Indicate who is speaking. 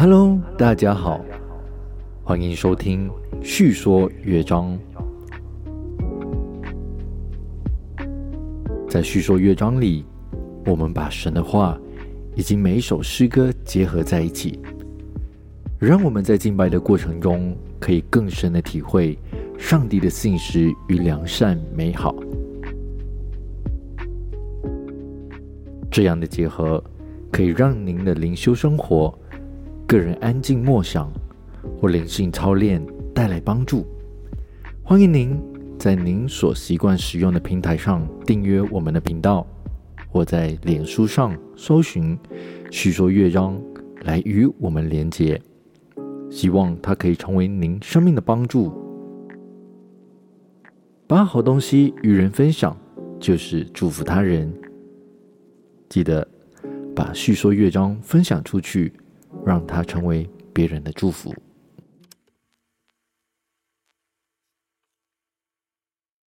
Speaker 1: Hello，大家好，欢迎收听叙说乐章。在叙说乐章里，我们把神的话以及每一首诗歌结合在一起，让我们在敬拜的过程中，可以更深的体会上帝的信实与良善美好。这样的结合，可以让您的灵修生活。个人安静默想或灵性操练带来帮助，欢迎您在您所习惯使用的平台上订阅我们的频道，或在脸书上搜寻“叙说乐章”来与我们连结。希望它可以成为您生命的帮助。把好东西与人分享，就是祝福他人。记得把叙说乐章分享出去。让它成为别人的祝福。